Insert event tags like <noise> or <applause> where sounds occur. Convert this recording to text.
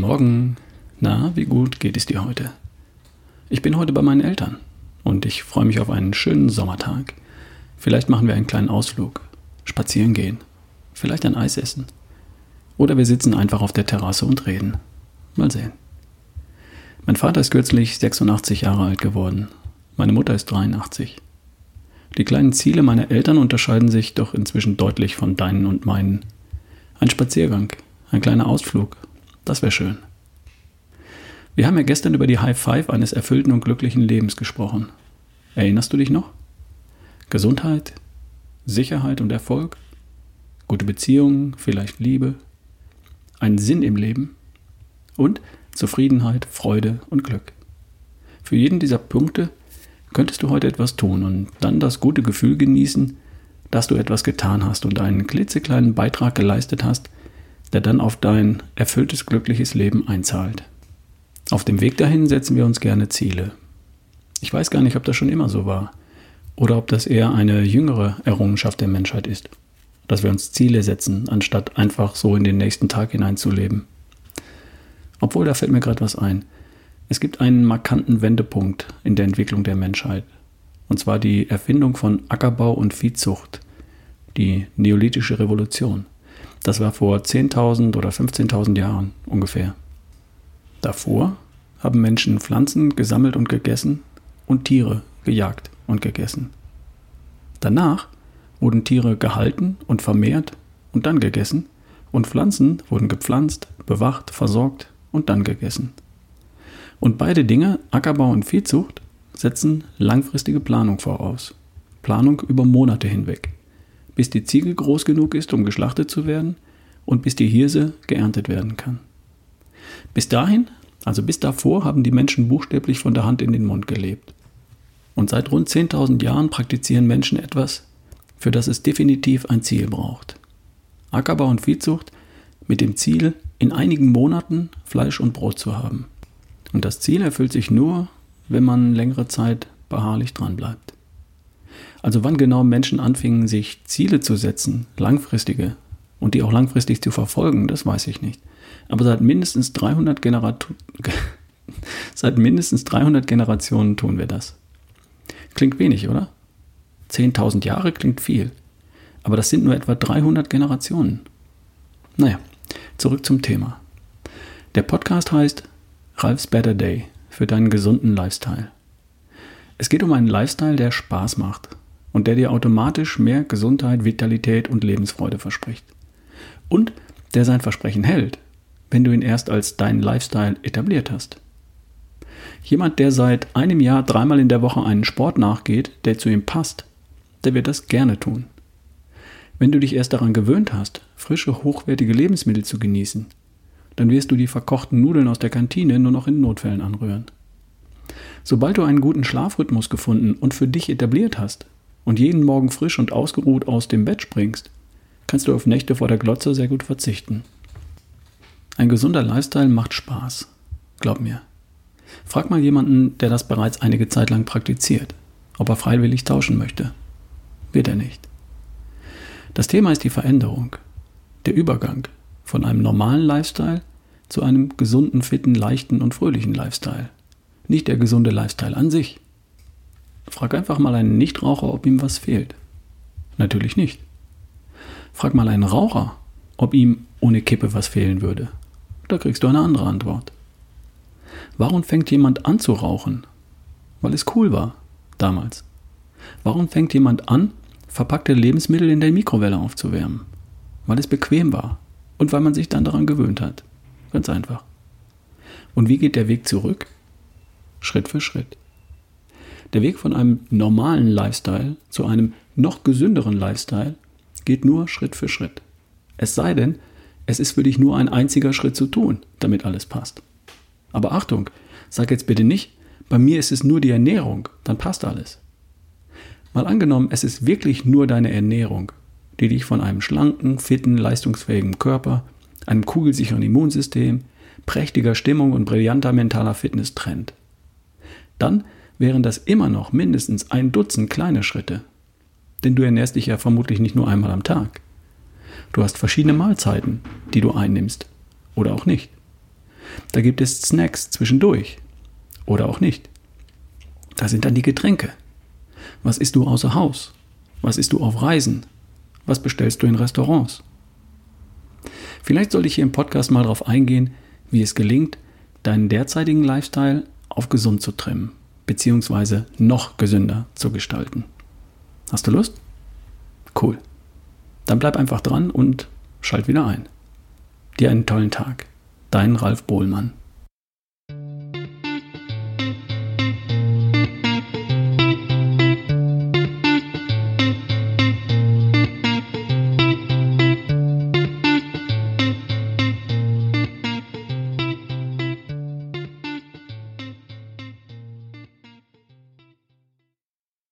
Morgen. Na, wie gut geht es dir heute? Ich bin heute bei meinen Eltern und ich freue mich auf einen schönen Sommertag. Vielleicht machen wir einen kleinen Ausflug, spazieren gehen, vielleicht ein Eis essen. Oder wir sitzen einfach auf der Terrasse und reden. Mal sehen. Mein Vater ist kürzlich 86 Jahre alt geworden. Meine Mutter ist 83. Die kleinen Ziele meiner Eltern unterscheiden sich doch inzwischen deutlich von deinen und meinen. Ein Spaziergang, ein kleiner Ausflug, das wäre schön. Wir haben ja gestern über die High Five eines erfüllten und glücklichen Lebens gesprochen. Erinnerst du dich noch? Gesundheit, Sicherheit und Erfolg, gute Beziehungen, vielleicht Liebe, einen Sinn im Leben und Zufriedenheit, Freude und Glück. Für jeden dieser Punkte könntest du heute etwas tun und dann das gute Gefühl genießen, dass du etwas getan hast und einen klitzekleinen Beitrag geleistet hast, der dann auf dein erfülltes, glückliches Leben einzahlt. Auf dem Weg dahin setzen wir uns gerne Ziele. Ich weiß gar nicht, ob das schon immer so war oder ob das eher eine jüngere Errungenschaft der Menschheit ist, dass wir uns Ziele setzen, anstatt einfach so in den nächsten Tag hineinzuleben. Obwohl, da fällt mir gerade was ein. Es gibt einen markanten Wendepunkt in der Entwicklung der Menschheit, und zwar die Erfindung von Ackerbau und Viehzucht, die Neolithische Revolution. Das war vor 10.000 oder 15.000 Jahren ungefähr. Davor haben Menschen Pflanzen gesammelt und gegessen und Tiere gejagt und gegessen. Danach wurden Tiere gehalten und vermehrt und dann gegessen und Pflanzen wurden gepflanzt, bewacht, versorgt und dann gegessen. Und beide Dinge, Ackerbau und Viehzucht, setzen langfristige Planung voraus. Planung über Monate hinweg bis die Ziege groß genug ist, um geschlachtet zu werden und bis die Hirse geerntet werden kann. Bis dahin, also bis davor, haben die Menschen buchstäblich von der Hand in den Mund gelebt. Und seit rund 10.000 Jahren praktizieren Menschen etwas, für das es definitiv ein Ziel braucht. Ackerbau und Viehzucht mit dem Ziel, in einigen Monaten Fleisch und Brot zu haben. Und das Ziel erfüllt sich nur, wenn man längere Zeit beharrlich dranbleibt. Also wann genau Menschen anfingen, sich Ziele zu setzen, langfristige, und die auch langfristig zu verfolgen, das weiß ich nicht. Aber seit mindestens 300, Generat <laughs> seit mindestens 300 Generationen tun wir das. Klingt wenig, oder? 10.000 Jahre klingt viel. Aber das sind nur etwa 300 Generationen. Naja, zurück zum Thema. Der Podcast heißt Ralph's Better Day für deinen gesunden Lifestyle. Es geht um einen Lifestyle, der Spaß macht und der dir automatisch mehr Gesundheit, Vitalität und Lebensfreude verspricht. Und der sein Versprechen hält, wenn du ihn erst als deinen Lifestyle etabliert hast. Jemand, der seit einem Jahr dreimal in der Woche einen Sport nachgeht, der zu ihm passt, der wird das gerne tun. Wenn du dich erst daran gewöhnt hast, frische, hochwertige Lebensmittel zu genießen, dann wirst du die verkochten Nudeln aus der Kantine nur noch in Notfällen anrühren. Sobald du einen guten Schlafrhythmus gefunden und für dich etabliert hast, und jeden Morgen frisch und ausgeruht aus dem Bett springst, kannst du auf Nächte vor der Glotze sehr gut verzichten. Ein gesunder Lifestyle macht Spaß. Glaub mir. Frag mal jemanden, der das bereits einige Zeit lang praktiziert, ob er freiwillig tauschen möchte. Wird er nicht. Das Thema ist die Veränderung, der Übergang von einem normalen Lifestyle zu einem gesunden, fitten, leichten und fröhlichen Lifestyle. Nicht der gesunde Lifestyle an sich. Frag einfach mal einen Nichtraucher, ob ihm was fehlt. Natürlich nicht. Frag mal einen Raucher, ob ihm ohne Kippe was fehlen würde. Da kriegst du eine andere Antwort. Warum fängt jemand an zu rauchen? Weil es cool war, damals. Warum fängt jemand an, verpackte Lebensmittel in der Mikrowelle aufzuwärmen? Weil es bequem war und weil man sich dann daran gewöhnt hat. Ganz einfach. Und wie geht der Weg zurück? Schritt für Schritt. Der Weg von einem normalen Lifestyle zu einem noch gesünderen Lifestyle geht nur Schritt für Schritt. Es sei denn, es ist für dich nur ein einziger Schritt zu tun, damit alles passt. Aber Achtung, sag jetzt bitte nicht, bei mir ist es nur die Ernährung, dann passt alles. Mal angenommen, es ist wirklich nur deine Ernährung, die dich von einem schlanken, fitten, leistungsfähigen Körper, einem kugelsicheren Immunsystem, prächtiger Stimmung und brillanter mentaler Fitness trennt. Dann wären das immer noch mindestens ein Dutzend kleine Schritte. Denn du ernährst dich ja vermutlich nicht nur einmal am Tag. Du hast verschiedene Mahlzeiten, die du einnimmst oder auch nicht. Da gibt es Snacks zwischendurch. Oder auch nicht. Da sind dann die Getränke. Was isst du außer Haus? Was isst du auf Reisen? Was bestellst du in Restaurants? Vielleicht sollte ich hier im Podcast mal darauf eingehen, wie es gelingt, deinen derzeitigen Lifestyle auf gesund zu trimmen, beziehungsweise noch gesünder zu gestalten. Hast du Lust? Cool. Dann bleib einfach dran und schalt wieder ein. Dir einen tollen Tag. Dein Ralf Bohlmann.